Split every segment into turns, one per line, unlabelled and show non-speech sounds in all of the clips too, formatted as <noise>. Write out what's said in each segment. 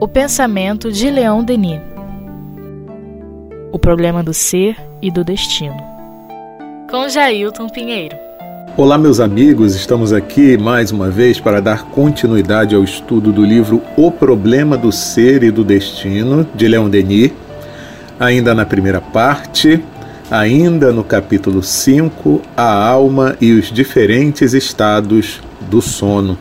O pensamento de Leon Denis. O problema do ser e do destino. Com Jailton Pinheiro.
Olá, meus amigos, estamos aqui mais uma vez para dar continuidade ao estudo do livro O Problema do Ser e do Destino, de Leon Denis. Ainda na primeira parte, ainda no capítulo 5, a alma e os diferentes estados do sono.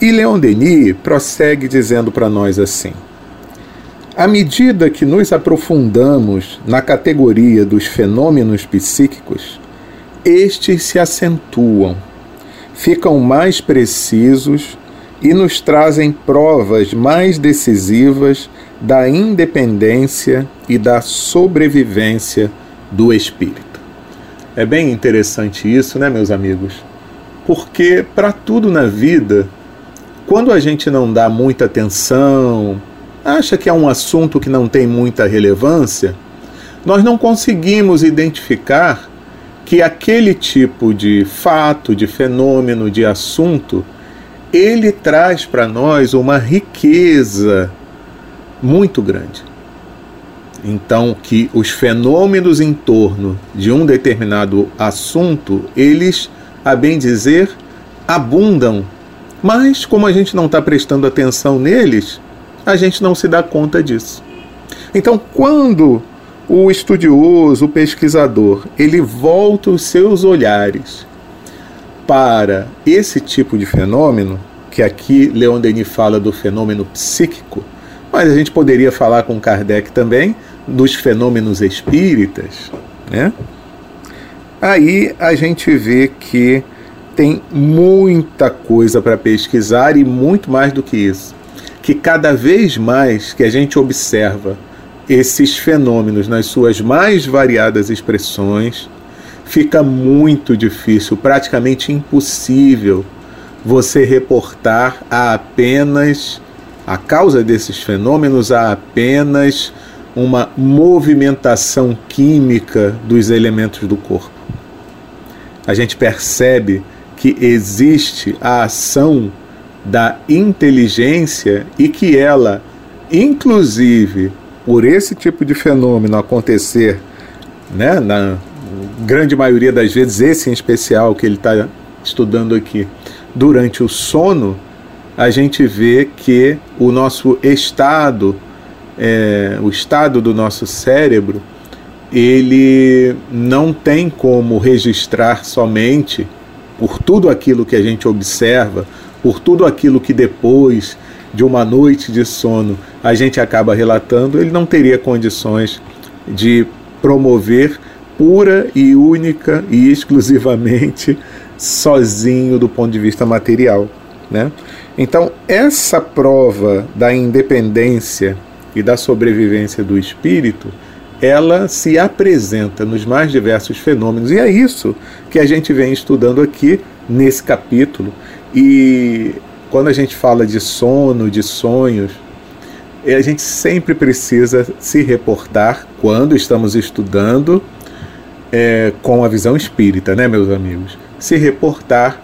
E Leon Denis prossegue dizendo para nós assim: à medida que nos aprofundamos na categoria dos fenômenos psíquicos, estes se acentuam, ficam mais precisos e nos trazem provas mais decisivas da independência e da sobrevivência do espírito. É bem interessante isso, né, meus amigos? Porque para tudo na vida quando a gente não dá muita atenção, acha que é um assunto que não tem muita relevância, nós não conseguimos identificar que aquele tipo de fato, de fenômeno, de assunto, ele traz para nós uma riqueza muito grande. Então, que os fenômenos em torno de um determinado assunto, eles, a bem dizer, abundam mas, como a gente não está prestando atenção neles, a gente não se dá conta disso. Então, quando o estudioso, o pesquisador, ele volta os seus olhares para esse tipo de fenômeno, que aqui Leon Denis fala do fenômeno psíquico, mas a gente poderia falar com Kardec também dos fenômenos espíritas, né? Aí a gente vê que tem muita coisa para pesquisar e muito mais do que isso. Que cada vez mais que a gente observa esses fenômenos nas suas mais variadas expressões, fica muito difícil, praticamente impossível, você reportar a apenas a causa desses fenômenos a apenas uma movimentação química dos elementos do corpo. A gente percebe que existe a ação da inteligência e que ela, inclusive por esse tipo de fenômeno acontecer, né, na grande maioria das vezes, esse em especial que ele está estudando aqui, durante o sono, a gente vê que o nosso estado, é, o estado do nosso cérebro, ele não tem como registrar somente por tudo aquilo que a gente observa, por tudo aquilo que depois de uma noite de sono a gente acaba relatando, ele não teria condições de promover pura e única e exclusivamente sozinho do ponto de vista material, né? Então, essa prova da independência e da sobrevivência do espírito ela se apresenta nos mais diversos fenômenos. E é isso que a gente vem estudando aqui nesse capítulo. E quando a gente fala de sono, de sonhos, a gente sempre precisa se reportar quando estamos estudando é, com a visão espírita, né, meus amigos? Se reportar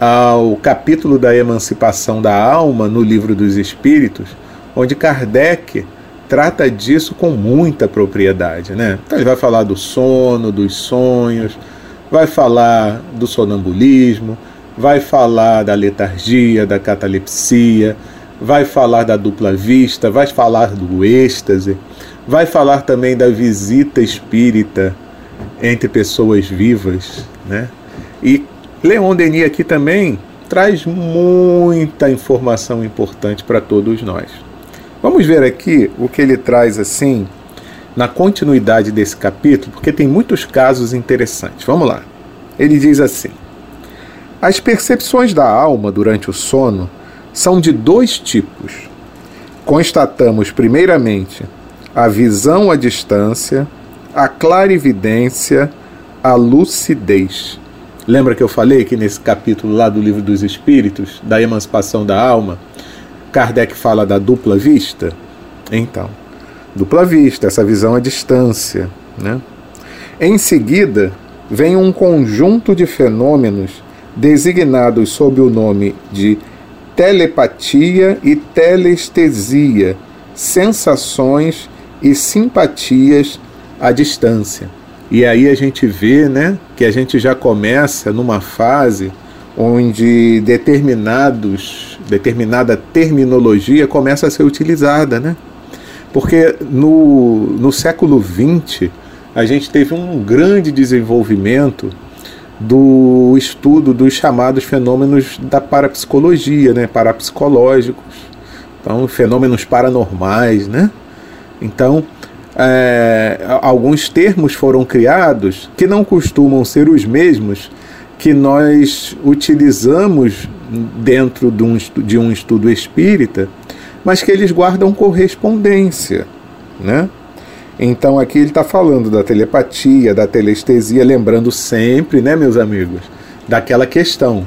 ao capítulo da emancipação da alma no livro dos Espíritos, onde Kardec trata disso com muita propriedade, né? Então ele vai falar do sono, dos sonhos, vai falar do sonambulismo, vai falar da letargia, da catalepsia, vai falar da dupla vista, vai falar do êxtase, vai falar também da visita espírita entre pessoas vivas, né? E Leon Denis aqui também traz muita informação importante para todos nós. Vamos ver aqui o que ele traz assim na continuidade desse capítulo, porque tem muitos casos interessantes. Vamos lá. Ele diz assim: As percepções da alma durante o sono são de dois tipos. Constatamos, primeiramente, a visão à distância, a clarividência, a lucidez. Lembra que eu falei que nesse capítulo lá do Livro dos Espíritos, da emancipação da alma, Kardec fala da dupla vista? Então, dupla vista, essa visão à distância. Né? Em seguida, vem um conjunto de fenômenos designados sob o nome de telepatia e telestesia, sensações e simpatias à distância. E aí a gente vê, né, que a gente já começa numa fase onde determinados, determinada terminologia começa a ser utilizada, né? Porque no, no século XX a gente teve um grande desenvolvimento do estudo dos chamados fenômenos da parapsicologia, né, parapsicológicos, então fenômenos paranormais, né? Então é, alguns termos foram criados que não costumam ser os mesmos que nós utilizamos dentro de um, de um estudo espírita, mas que eles guardam correspondência, né? Então aqui ele está falando da telepatia, da telestesia, lembrando sempre, né, meus amigos, daquela questão: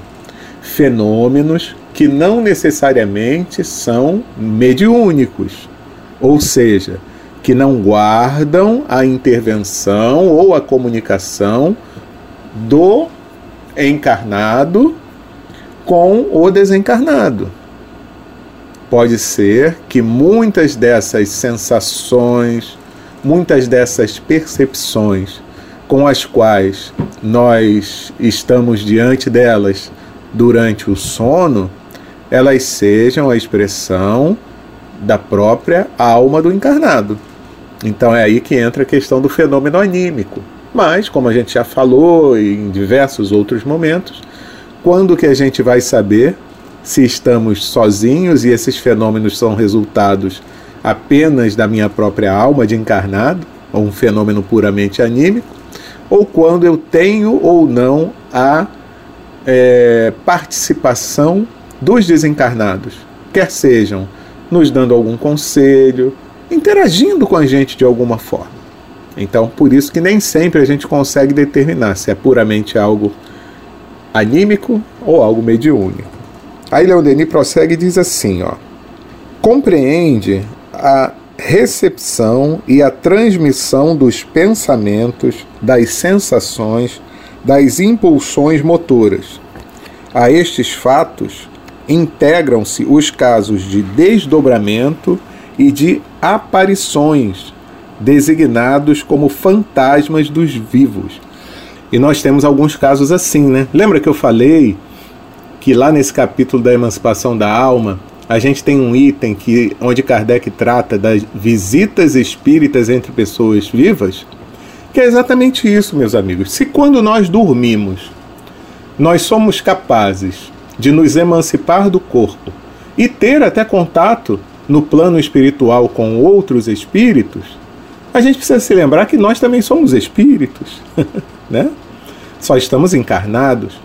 fenômenos que não necessariamente são mediúnicos, ou seja, que não guardam a intervenção ou a comunicação do encarnado com o desencarnado. Pode ser que muitas dessas sensações, muitas dessas percepções com as quais nós estamos diante delas durante o sono, elas sejam a expressão da própria alma do encarnado. Então é aí que entra a questão do fenômeno anímico. Mas, como a gente já falou em diversos outros momentos, quando que a gente vai saber se estamos sozinhos e esses fenômenos são resultados apenas da minha própria alma de encarnado, ou um fenômeno puramente anímico, ou quando eu tenho ou não a é, participação dos desencarnados, quer sejam nos dando algum conselho, interagindo com a gente de alguma forma. Então, por isso que nem sempre a gente consegue determinar se é puramente algo anímico ou algo mediúnico. Aí Leon Denis prossegue e diz assim, ó: Compreende a recepção e a transmissão dos pensamentos, das sensações, das impulsões motoras. A estes fatos integram-se os casos de desdobramento e de aparições, designados como fantasmas dos vivos. E nós temos alguns casos assim, né? Lembra que eu falei que lá nesse capítulo da emancipação da alma, a gente tem um item que onde Kardec trata das visitas espíritas entre pessoas vivas, que é exatamente isso, meus amigos. Se quando nós dormimos, nós somos capazes de nos emancipar do corpo e ter até contato no plano espiritual com outros espíritos, a gente precisa se lembrar que nós também somos espíritos, <laughs> né? Só estamos encarnados.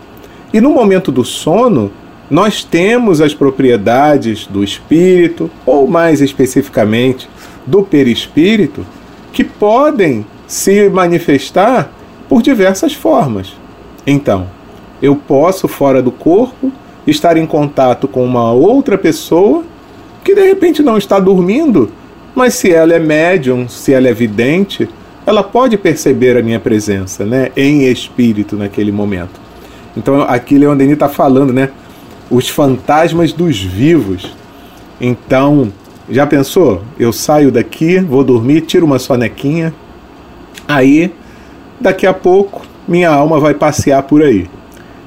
E no momento do sono, nós temos as propriedades do espírito, ou mais especificamente, do perispírito, que podem se manifestar por diversas formas. Então, eu posso, fora do corpo, estar em contato com uma outra pessoa que de repente não está dormindo, mas se ela é médium, se ela é vidente, ela pode perceber a minha presença, né, em espírito naquele momento. Então aqui Leon Denis está falando, né, os fantasmas dos vivos. Então, já pensou? Eu saio daqui, vou dormir, tiro uma sonequinha, aí daqui a pouco minha alma vai passear por aí.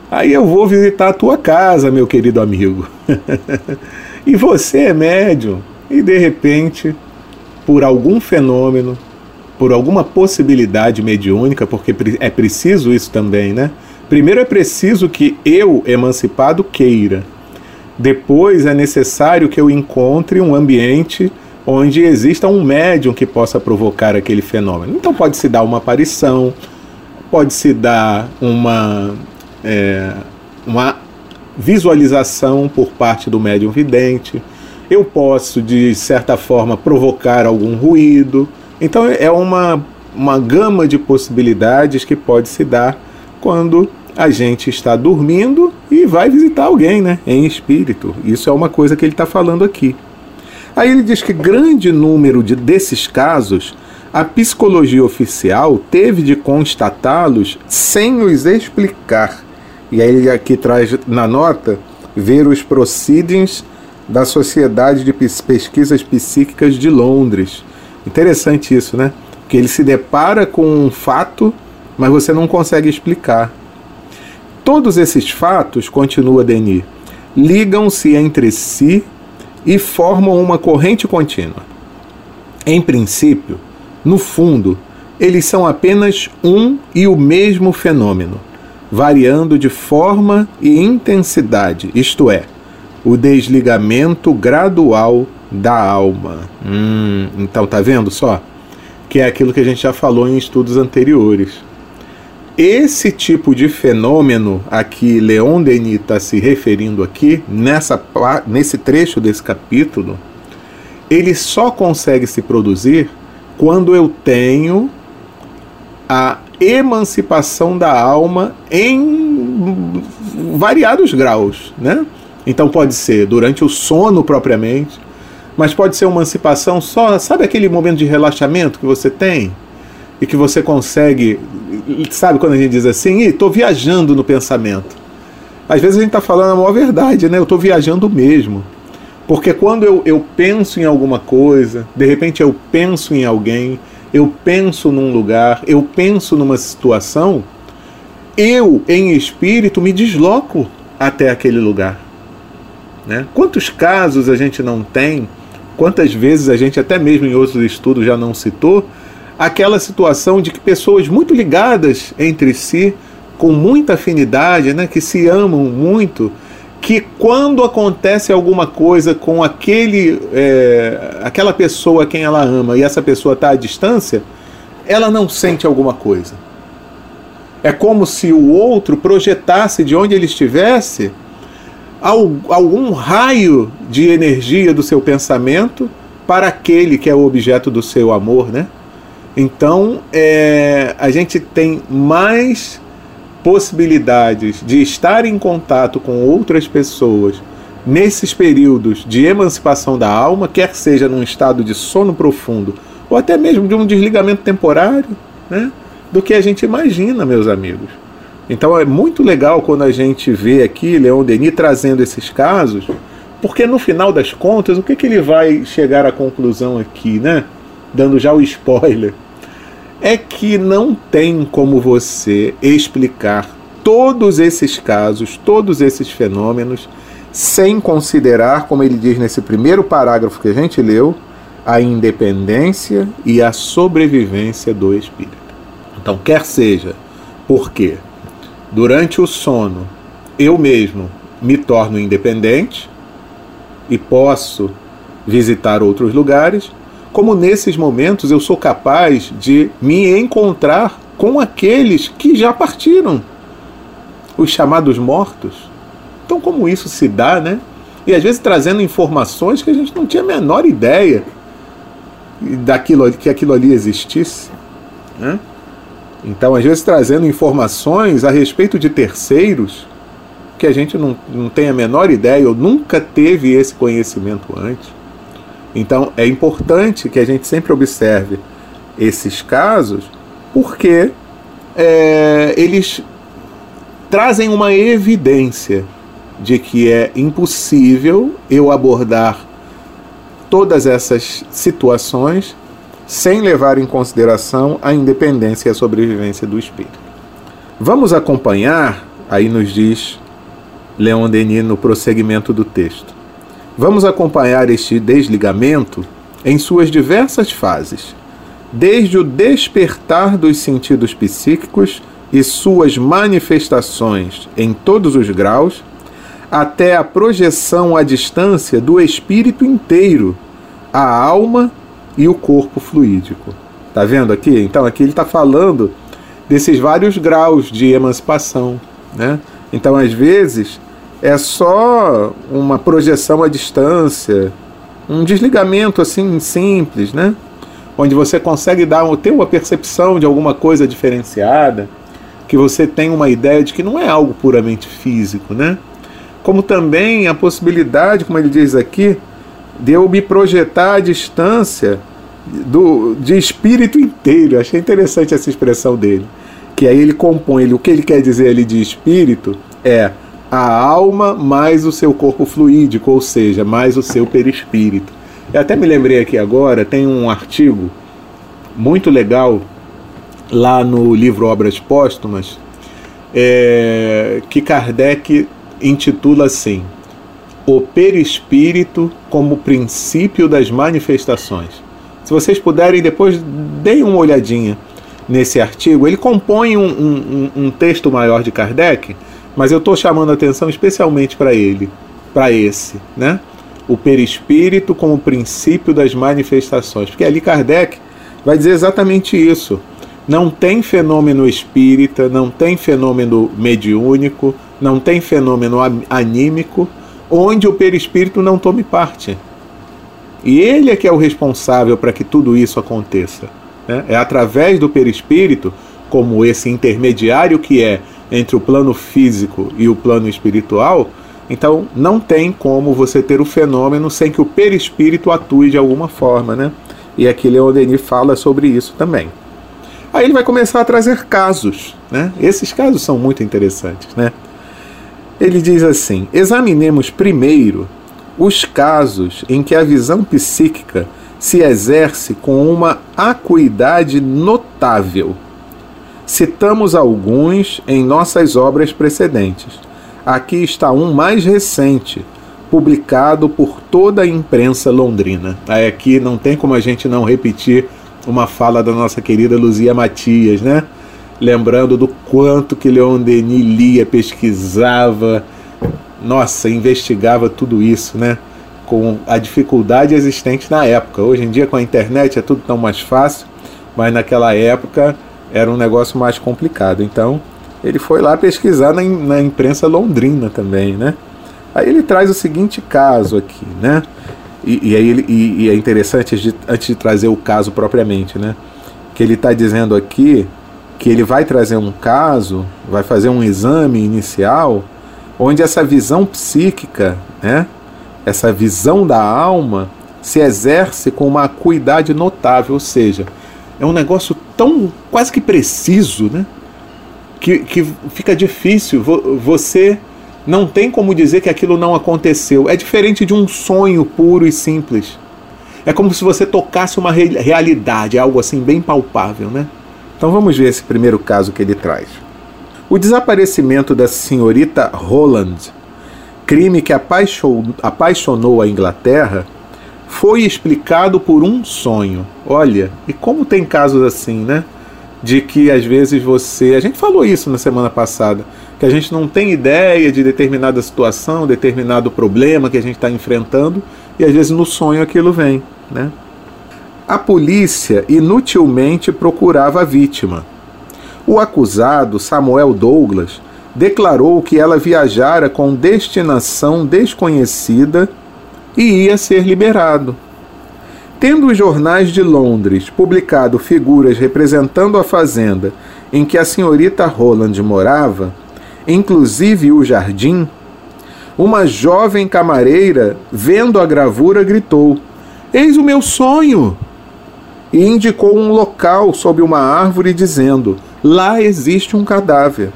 Aí eu vou visitar a tua casa, meu querido amigo. <laughs> e você é médium e de repente, por algum fenômeno, por alguma possibilidade mediúnica, porque é preciso isso também, né? Primeiro é preciso que eu, emancipado, queira. Depois é necessário que eu encontre um ambiente onde exista um médium que possa provocar aquele fenômeno. Então pode se dar uma aparição, pode se dar uma é, uma visualização por parte do médium vidente. Eu posso, de certa forma, provocar algum ruído. Então, é uma, uma gama de possibilidades que pode se dar quando a gente está dormindo e vai visitar alguém, né, em espírito. Isso é uma coisa que ele está falando aqui. Aí ele diz que grande número de, desses casos a psicologia oficial teve de constatá-los sem os explicar. E aí ele aqui traz na nota ver os proceedings da Sociedade de Pesquisas Psíquicas de Londres. Interessante isso, né? Que ele se depara com um fato, mas você não consegue explicar. Todos esses fatos, continua Denis, ligam-se entre si e formam uma corrente contínua. Em princípio, no fundo, eles são apenas um e o mesmo fenômeno, variando de forma e intensidade, isto é, o desligamento gradual da alma. Hum, então tá vendo só? Que é aquilo que a gente já falou em estudos anteriores. Esse tipo de fenômeno a que Leon Denis está se referindo aqui, nessa, nesse trecho desse capítulo, ele só consegue se produzir quando eu tenho a emancipação da alma em variados graus, né? Então pode ser durante o sono propriamente, mas pode ser uma emancipação só, sabe aquele momento de relaxamento que você tem e que você consegue, sabe quando a gente diz assim, estou viajando no pensamento. Às vezes a gente está falando a maior verdade, né? Eu estou viajando mesmo. Porque quando eu, eu penso em alguma coisa, de repente eu penso em alguém, eu penso num lugar, eu penso numa situação, eu, em espírito, me desloco até aquele lugar. Né? Quantos casos a gente não tem, quantas vezes a gente, até mesmo em outros estudos, já não citou, aquela situação de que pessoas muito ligadas entre si, com muita afinidade, né, que se amam muito, que quando acontece alguma coisa com aquele, é, aquela pessoa a quem ela ama e essa pessoa está à distância, ela não sente alguma coisa. É como se o outro projetasse de onde ele estivesse algum raio de energia do seu pensamento para aquele que é o objeto do seu amor, né? Então, é, a gente tem mais possibilidades de estar em contato com outras pessoas nesses períodos de emancipação da alma, quer seja num estado de sono profundo ou até mesmo de um desligamento temporário, né, do que a gente imagina, meus amigos. Então é muito legal quando a gente vê aqui Leon Denis trazendo esses casos, porque no final das contas, o que, que ele vai chegar à conclusão aqui, né? Dando já o spoiler é que não tem como você explicar todos esses casos, todos esses fenômenos, sem considerar, como ele diz nesse primeiro parágrafo que a gente leu, a independência e a sobrevivência do espírito. Então, quer seja porque durante o sono eu mesmo me torno independente e posso visitar outros lugares, como nesses momentos eu sou capaz de me encontrar com aqueles que já partiram, os chamados mortos. Então, como isso se dá, né? E às vezes trazendo informações que a gente não tinha a menor ideia daquilo que aquilo ali existisse, né? Então, às vezes trazendo informações a respeito de terceiros que a gente não, não tem a menor ideia ou nunca teve esse conhecimento antes. Então é importante que a gente sempre observe esses casos, porque é, eles trazem uma evidência de que é impossível eu abordar todas essas situações sem levar em consideração a independência e a sobrevivência do espírito. Vamos acompanhar, aí nos diz Leon Denis no prosseguimento do texto. Vamos acompanhar este desligamento em suas diversas fases, desde o despertar dos sentidos psíquicos e suas manifestações em todos os graus, até a projeção à distância do espírito inteiro, a alma e o corpo fluídico. Tá vendo aqui? Então aqui ele está falando desses vários graus de emancipação, né? Então às vezes é só uma projeção à distância, um desligamento assim simples, né? Onde você consegue dar ter uma percepção de alguma coisa diferenciada, que você tem uma ideia de que não é algo puramente físico, né? Como também a possibilidade, como ele diz aqui, de eu me projetar à distância do, de espírito inteiro. Achei interessante essa expressão dele. Que aí ele compõe, ele, o que ele quer dizer ali de espírito é a alma mais o seu corpo fluídico, ou seja, mais o seu perispírito. Eu até me lembrei aqui agora, tem um artigo muito legal lá no livro Obras Póstumas, é, que Kardec intitula assim: O perispírito como princípio das manifestações. Se vocês puderem, depois deem uma olhadinha nesse artigo. Ele compõe um, um, um texto maior de Kardec, mas eu estou chamando a atenção especialmente para ele, para esse, né? O perispírito como princípio das manifestações. Porque ali Kardec vai dizer exatamente isso. Não tem fenômeno espírita, não tem fenômeno mediúnico, não tem fenômeno anímico onde o perispírito não tome parte. E ele é que é o responsável para que tudo isso aconteça. Né? É através do perispírito, como esse intermediário que é entre o plano físico e o plano espiritual, então não tem como você ter o fenômeno sem que o perispírito atue de alguma forma, né? E aqui Leon Denis fala sobre isso também. Aí ele vai começar a trazer casos, né? Esses casos são muito interessantes, né? Ele diz assim: examinemos primeiro os casos em que a visão psíquica se exerce com uma acuidade notável. Citamos alguns em nossas obras precedentes. Aqui está um mais recente, publicado por toda a imprensa londrina. Aqui não tem como a gente não repetir uma fala da nossa querida Luzia Matias, né? Lembrando do quanto que Leon Denis lia, pesquisava, nossa, investigava tudo isso, né? Com a dificuldade existente na época. Hoje em dia, com a internet, é tudo tão mais fácil, mas naquela época era um negócio mais complicado. Então, ele foi lá pesquisar na, na imprensa londrina também, né? Aí ele traz o seguinte caso aqui, né? E, e aí ele, e, e é interessante, de, antes de trazer o caso propriamente, né? Que ele está dizendo aqui que ele vai trazer um caso, vai fazer um exame inicial onde essa visão psíquica, né, essa visão da alma, se exerce com uma acuidade notável, ou seja, é um negócio tão quase que preciso, né, que, que fica difícil. Você não tem como dizer que aquilo não aconteceu. É diferente de um sonho puro e simples. É como se você tocasse uma realidade, algo assim bem palpável, né? Então vamos ver esse primeiro caso que ele traz. O desaparecimento da senhorita Holland, crime que apaixonou a Inglaterra, foi explicado por um sonho. Olha, e como tem casos assim, né? De que às vezes você. A gente falou isso na semana passada, que a gente não tem ideia de determinada situação, determinado problema que a gente está enfrentando, e às vezes no sonho aquilo vem, né? A polícia inutilmente procurava a vítima o acusado, Samuel Douglas, declarou que ela viajara com destinação desconhecida e ia ser liberado. Tendo os jornais de Londres publicado figuras representando a fazenda em que a senhorita Roland morava, inclusive o jardim, uma jovem camareira, vendo a gravura, gritou: Eis o meu sonho! E indicou um local sob uma árvore, dizendo: Lá existe um cadáver.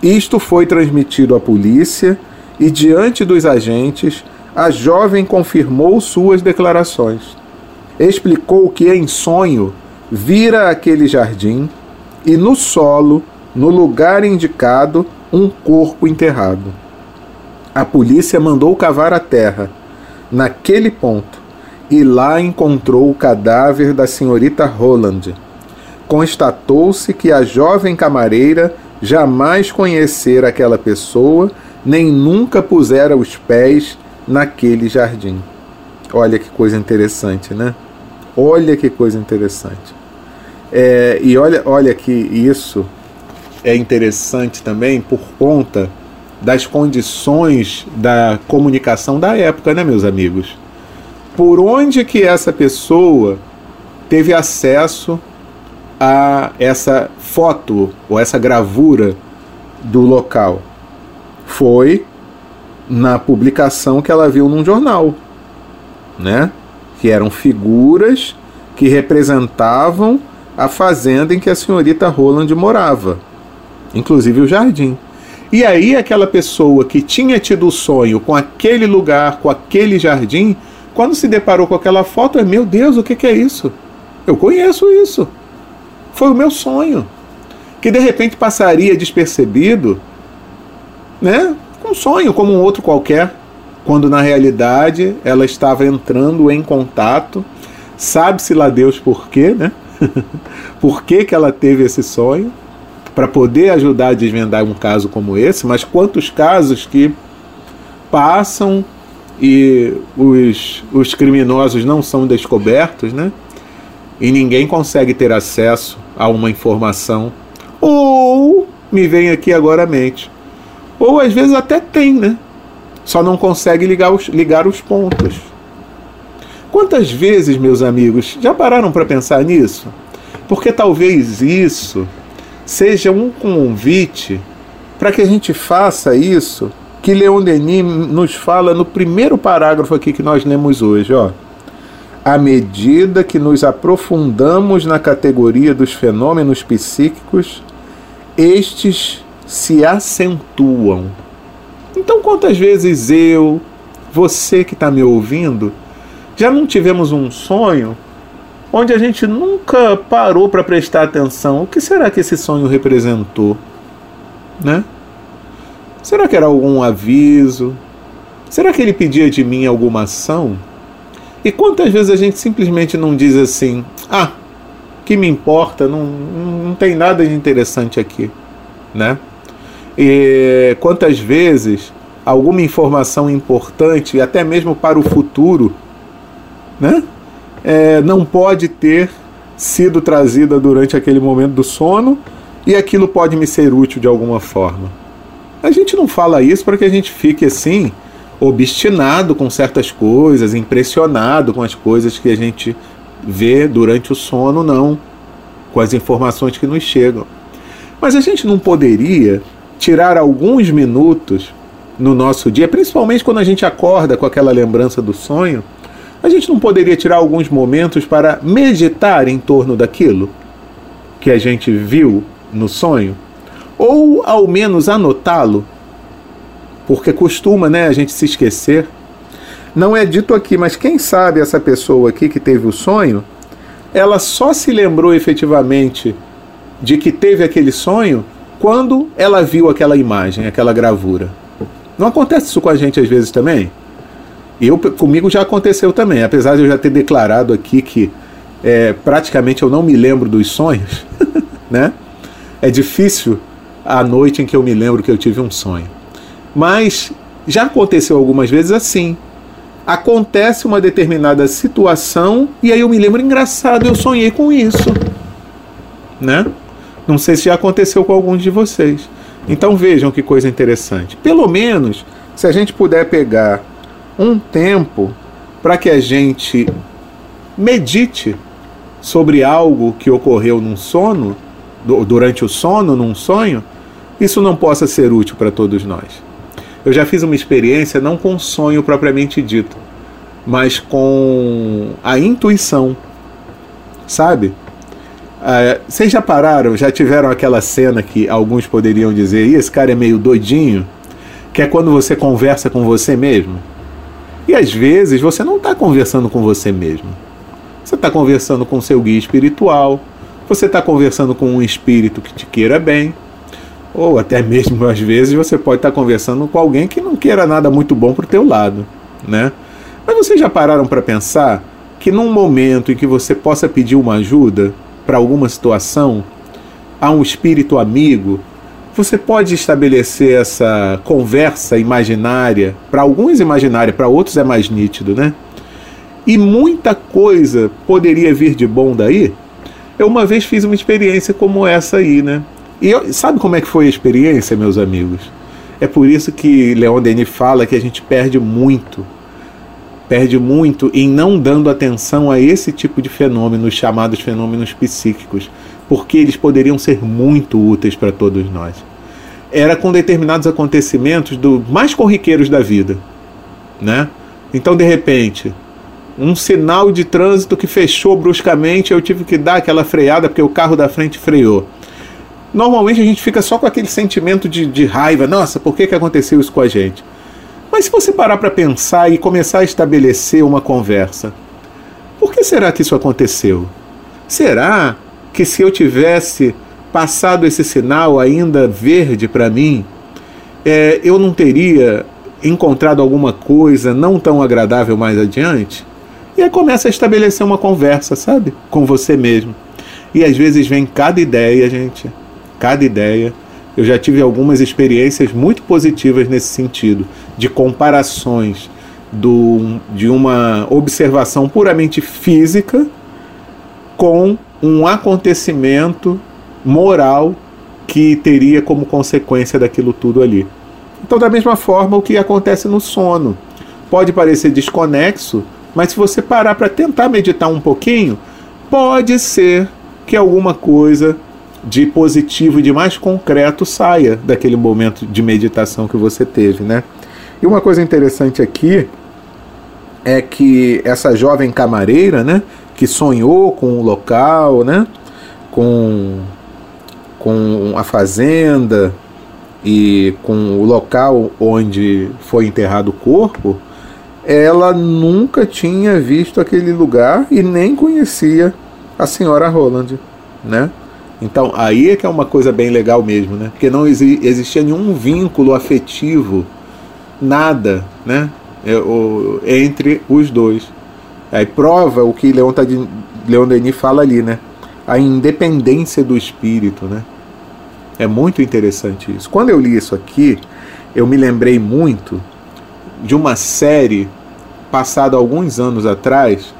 Isto foi transmitido à polícia e, diante dos agentes, a jovem confirmou suas declarações. Explicou que, em sonho, vira aquele jardim e, no solo, no lugar indicado, um corpo enterrado. A polícia mandou cavar a terra, naquele ponto, e lá encontrou o cadáver da senhorita Roland constatou-se que a jovem camareira jamais conhecera aquela pessoa, nem nunca pusera os pés naquele jardim. Olha que coisa interessante, né? Olha que coisa interessante. É, e olha, olha que isso é interessante também por conta das condições da comunicação da época, né, meus amigos? Por onde que essa pessoa teve acesso a essa foto ou essa gravura do local? Foi na publicação que ela viu num jornal, né? Que eram figuras que representavam a fazenda em que a senhorita Roland morava, inclusive o jardim. E aí aquela pessoa que tinha tido o sonho com aquele lugar, com aquele jardim, quando se deparou com aquela foto, é meu Deus, o que, que é isso? Eu conheço isso. Foi o meu sonho. Que de repente passaria despercebido, né? Um sonho como um outro qualquer, quando na realidade ela estava entrando em contato, sabe-se lá Deus por quê, né? <laughs> por que, que ela teve esse sonho? Para poder ajudar a desvendar um caso como esse, mas quantos casos que passam e os, os criminosos não são descobertos, né? E ninguém consegue ter acesso a uma informação. Ou me vem aqui agora a mente. Ou às vezes até tem, né? Só não consegue ligar os, ligar os pontos. Quantas vezes, meus amigos, já pararam para pensar nisso? Porque talvez isso seja um convite para que a gente faça isso que Leon Denis nos fala no primeiro parágrafo aqui que nós lemos hoje, ó. À medida que nos aprofundamos na categoria dos fenômenos psíquicos, estes se acentuam. Então, quantas vezes eu, você que está me ouvindo, já não tivemos um sonho onde a gente nunca parou para prestar atenção? O que será que esse sonho representou? Né? Será que era algum aviso? Será que ele pedia de mim alguma ação? E quantas vezes a gente simplesmente não diz assim: ah, que me importa, não, não tem nada de interessante aqui, né? E quantas vezes alguma informação importante, até mesmo para o futuro, né? É, não pode ter sido trazida durante aquele momento do sono e aquilo pode me ser útil de alguma forma. A gente não fala isso para que a gente fique assim, obstinado com certas coisas, impressionado com as coisas que a gente vê durante o sono, não. Com as informações que nos chegam. Mas a gente não poderia tirar alguns minutos no nosso dia, principalmente quando a gente acorda com aquela lembrança do sonho, a gente não poderia tirar alguns momentos para meditar em torno daquilo que a gente viu no sonho? Ou ao menos anotá-lo, porque costuma né, a gente se esquecer. Não é dito aqui, mas quem sabe essa pessoa aqui que teve o sonho, ela só se lembrou efetivamente de que teve aquele sonho quando ela viu aquela imagem, aquela gravura. Não acontece isso com a gente às vezes também? Eu, comigo já aconteceu também, apesar de eu já ter declarado aqui que é, praticamente eu não me lembro dos sonhos, <laughs> né? É difícil a noite em que eu me lembro que eu tive um sonho. Mas já aconteceu algumas vezes assim. Acontece uma determinada situação e aí eu me lembro, engraçado, eu sonhei com isso. Né? Não sei se já aconteceu com alguns de vocês. Então vejam que coisa interessante. Pelo menos, se a gente puder pegar um tempo para que a gente medite sobre algo que ocorreu num sono, durante o sono, num sonho, isso não possa ser útil para todos nós. Eu já fiz uma experiência não com sonho propriamente dito, mas com a intuição, sabe? Ah, vocês já pararam, já tiveram aquela cena que alguns poderiam dizer, e esse cara é meio doidinho, que é quando você conversa com você mesmo. E às vezes você não está conversando com você mesmo. Você está conversando com seu guia espiritual, você está conversando com um espírito que te queira bem, ou até mesmo às vezes você pode estar conversando com alguém que não queira nada muito bom para o teu lado, né? Mas vocês já pararam para pensar que num momento em que você possa pedir uma ajuda para alguma situação a um espírito amigo, você pode estabelecer essa conversa imaginária, para alguns imaginária, para outros é mais nítido, né? E muita coisa poderia vir de bom daí. Eu uma vez fiz uma experiência como essa aí, né? E eu, sabe como é que foi a experiência, meus amigos? É por isso que Leon Denis fala que a gente perde muito, perde muito em não dando atenção a esse tipo de fenômenos chamados fenômenos psíquicos, porque eles poderiam ser muito úteis para todos nós. Era com determinados acontecimentos do mais corriqueiros da vida, né? Então, de repente, um sinal de trânsito que fechou bruscamente, eu tive que dar aquela freada porque o carro da frente freou normalmente a gente fica só com aquele sentimento de, de raiva, nossa, por que, que aconteceu isso com a gente? Mas se você parar para pensar e começar a estabelecer uma conversa, por que será que isso aconteceu? Será que se eu tivesse passado esse sinal ainda verde para mim, é, eu não teria encontrado alguma coisa não tão agradável mais adiante? E aí começa a estabelecer uma conversa, sabe? Com você mesmo. E às vezes vem cada ideia, gente. Cada ideia. Eu já tive algumas experiências muito positivas nesse sentido, de comparações do, de uma observação puramente física com um acontecimento moral que teria como consequência daquilo tudo ali. Então, da mesma forma, o que acontece no sono pode parecer desconexo, mas se você parar para tentar meditar um pouquinho, pode ser que alguma coisa de positivo e de mais concreto saia daquele momento de meditação que você teve, né? E uma coisa interessante aqui é que essa jovem camareira, né, que sonhou com o local, né, com com a fazenda e com o local onde foi enterrado o corpo, ela nunca tinha visto aquele lugar e nem conhecia a senhora Roland, né? Então aí é que é uma coisa bem legal mesmo, né? Porque não existia nenhum vínculo afetivo, nada, né? É, entre os dois. Aí prova o que Leon, tá de, Leon Denis fala ali, né? A independência do espírito, né? É muito interessante isso. Quando eu li isso aqui, eu me lembrei muito de uma série passada alguns anos atrás,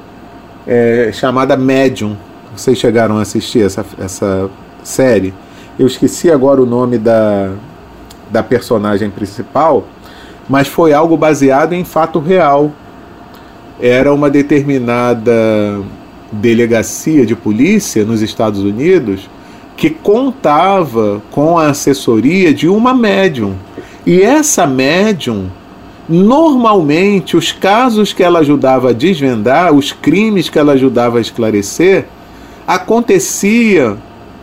é, chamada Medium. Vocês chegaram a assistir essa, essa série? Eu esqueci agora o nome da, da personagem principal, mas foi algo baseado em fato real. Era uma determinada delegacia de polícia nos Estados Unidos que contava com a assessoria de uma médium. E essa médium, normalmente, os casos que ela ajudava a desvendar, os crimes que ela ajudava a esclarecer, acontecia,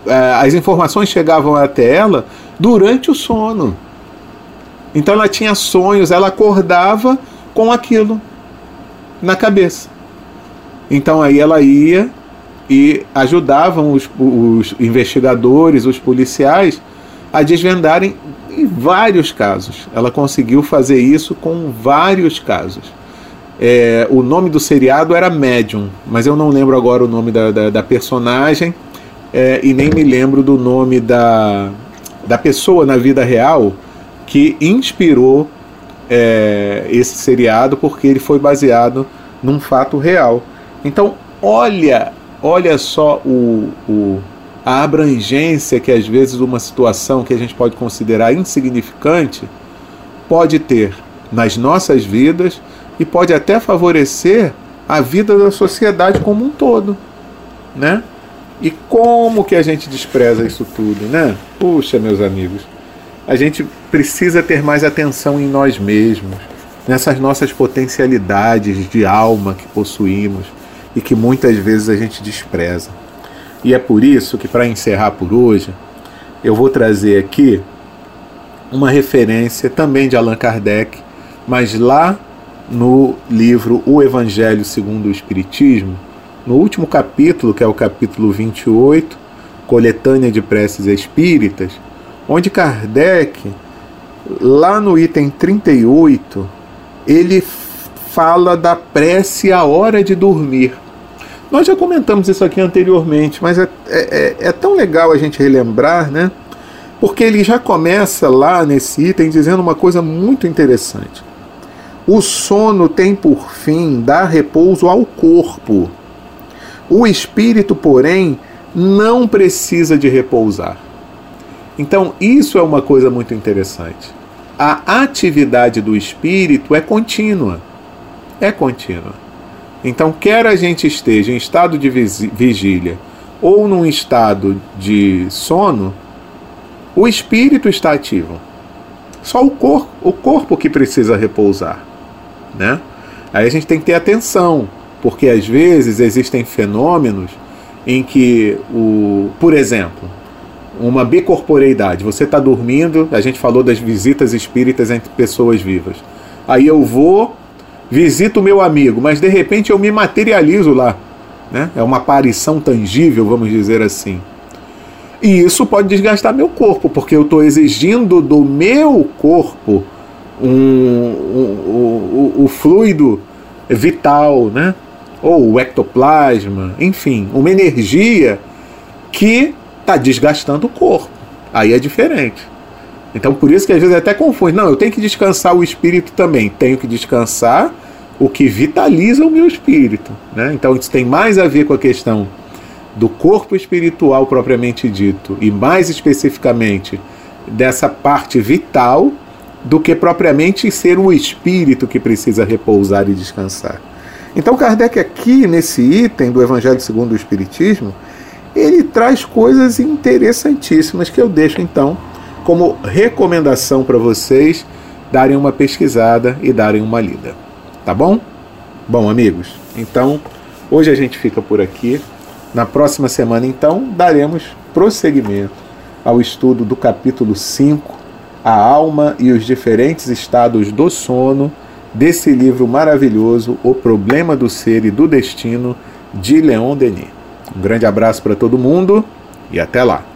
eh, as informações chegavam até ela durante o sono. Então ela tinha sonhos, ela acordava com aquilo na cabeça. Então aí ela ia e ajudavam os, os investigadores, os policiais, a desvendarem vários casos. Ela conseguiu fazer isso com vários casos. É, o nome do seriado era Medium, mas eu não lembro agora o nome da, da, da personagem é, e nem me lembro do nome da, da pessoa na vida real que inspirou é, esse seriado, porque ele foi baseado num fato real. Então, olha olha só o, o, a abrangência que às vezes uma situação que a gente pode considerar insignificante pode ter nas nossas vidas e pode até favorecer a vida da sociedade como um todo, né? E como que a gente despreza isso tudo, né? Puxa, meus amigos, a gente precisa ter mais atenção em nós mesmos, nessas nossas potencialidades de alma que possuímos e que muitas vezes a gente despreza. E é por isso que, para encerrar por hoje, eu vou trazer aqui uma referência também de Allan Kardec, mas lá no livro O Evangelho segundo o Espiritismo, no último capítulo, que é o capítulo 28, Coletânea de Preces Espíritas, onde Kardec, lá no item 38, ele fala da prece à hora de dormir. Nós já comentamos isso aqui anteriormente, mas é, é, é, tão legal a gente relembrar, né? Porque ele já começa lá nesse item dizendo uma coisa muito interessante. O sono tem por fim dar repouso ao corpo. O espírito, porém, não precisa de repousar. Então, isso é uma coisa muito interessante. A atividade do espírito é contínua. É contínua. Então, quer a gente esteja em estado de vigília ou num estado de sono, o espírito está ativo. Só o corpo, o corpo que precisa repousar, né? Aí a gente tem que ter atenção, porque às vezes existem fenômenos em que o, por exemplo, uma bicorporeidade. Você está dormindo, a gente falou das visitas espíritas entre pessoas vivas. Aí eu vou, visito o meu amigo, mas de repente eu me materializo lá. Né? É uma aparição tangível, vamos dizer assim. E isso pode desgastar meu corpo, porque eu estou exigindo do meu corpo um, um, um, o fluido vital, né? ou o ectoplasma, enfim, uma energia que está desgastando o corpo. Aí é diferente. Então por isso que às vezes até confunde. Não, eu tenho que descansar o espírito também. Tenho que descansar o que vitaliza o meu espírito. Né? Então isso tem mais a ver com a questão do corpo espiritual propriamente dito, e mais especificamente dessa parte vital, do que propriamente ser o espírito que precisa repousar e descansar. Então Kardec aqui nesse item do Evangelho segundo o Espiritismo, ele traz coisas interessantíssimas que eu deixo então como recomendação para vocês darem uma pesquisada e darem uma lida. Tá bom? Bom, amigos, então hoje a gente fica por aqui. Na próxima semana, então, daremos prosseguimento ao estudo do capítulo 5, A Alma e os Diferentes Estados do Sono, desse livro maravilhoso, O Problema do Ser e do Destino, de Leon Denis. Um grande abraço para todo mundo e até lá!